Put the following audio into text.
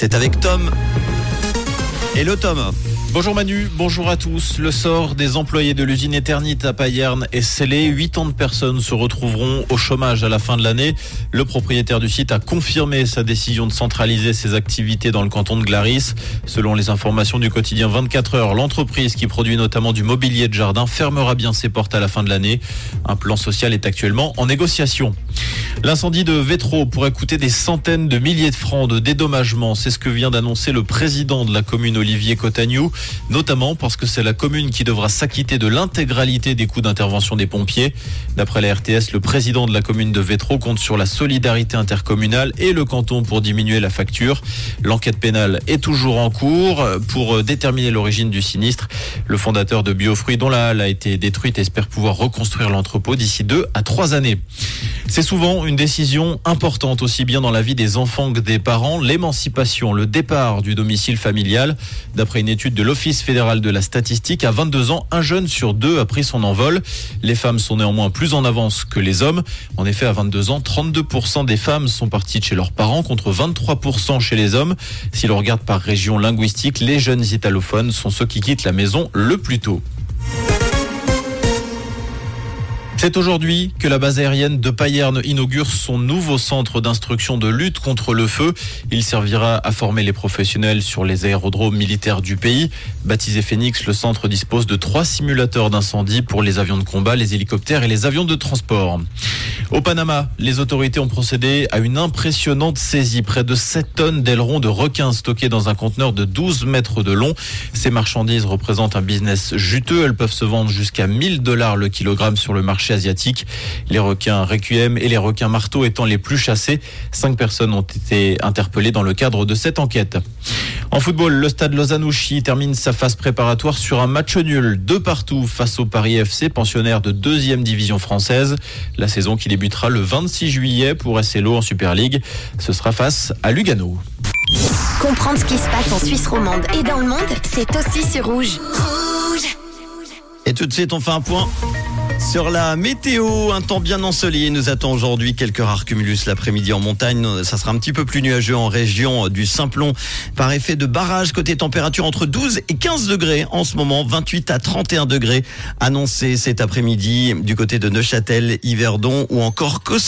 C'est avec Tom. Hello Tom. Bonjour Manu, bonjour à tous. Le sort des employés de l'usine Eternit à Payerne est scellé. 80 de personnes se retrouveront au chômage à la fin de l'année. Le propriétaire du site a confirmé sa décision de centraliser ses activités dans le canton de Glaris. Selon les informations du quotidien 24 heures, l'entreprise qui produit notamment du mobilier de jardin fermera bien ses portes à la fin de l'année. Un plan social est actuellement en négociation. L'incendie de Vétro pourrait coûter des centaines de milliers de francs de dédommagement. C'est ce que vient d'annoncer le président de la commune Olivier Cotagnou, notamment parce que c'est la commune qui devra s'acquitter de l'intégralité des coûts d'intervention des pompiers. D'après la RTS, le président de la commune de Vétro compte sur la solidarité intercommunale et le canton pour diminuer la facture. L'enquête pénale est toujours en cours pour déterminer l'origine du sinistre. Le fondateur de Biofruits, dont la halle a été détruite, espère pouvoir reconstruire l'entrepôt d'ici deux à trois années. C'est souvent une décision importante aussi bien dans la vie des enfants que des parents, l'émancipation, le départ du domicile familial. D'après une étude de l'Office fédéral de la statistique, à 22 ans, un jeune sur deux a pris son envol. Les femmes sont néanmoins plus en avance que les hommes. En effet, à 22 ans, 32% des femmes sont parties de chez leurs parents contre 23% chez les hommes. Si l'on regarde par région linguistique, les jeunes italophones sont ceux qui quittent la maison le plus tôt. C'est aujourd'hui que la base aérienne de Payerne inaugure son nouveau centre d'instruction de lutte contre le feu. Il servira à former les professionnels sur les aérodromes militaires du pays. Baptisé Phoenix, le centre dispose de trois simulateurs d'incendie pour les avions de combat, les hélicoptères et les avions de transport. Au Panama, les autorités ont procédé à une impressionnante saisie. Près de 7 tonnes d'ailerons de requins stockés dans un conteneur de 12 mètres de long. Ces marchandises représentent un business juteux. Elles peuvent se vendre jusqu'à 1000 dollars le kilogramme sur le marché asiatique. Les requins requiem et les requins marteaux étant les plus chassés. Cinq personnes ont été interpellées dans le cadre de cette enquête. En football, le stade Lausanne-Ouchy termine sa phase préparatoire sur un match nul, deux partout face au Paris FC, pensionnaire de deuxième division française. La saison qui débutera le 26 juillet pour SLO en Super League. Ce sera face à Lugano. Comprendre ce qui se passe en Suisse romande et dans le monde, c'est aussi sur Rouge. Et tout de suite, on fait un point sur la météo, un temps bien ensoleillé nous attend aujourd'hui. Quelques rares cumulus l'après-midi en montagne. Ça sera un petit peu plus nuageux en région du Simplon par effet de barrage. Côté température entre 12 et 15 degrés en ce moment. 28 à 31 degrés annoncés cet après-midi du côté de Neuchâtel, Yverdon ou encore Cosse.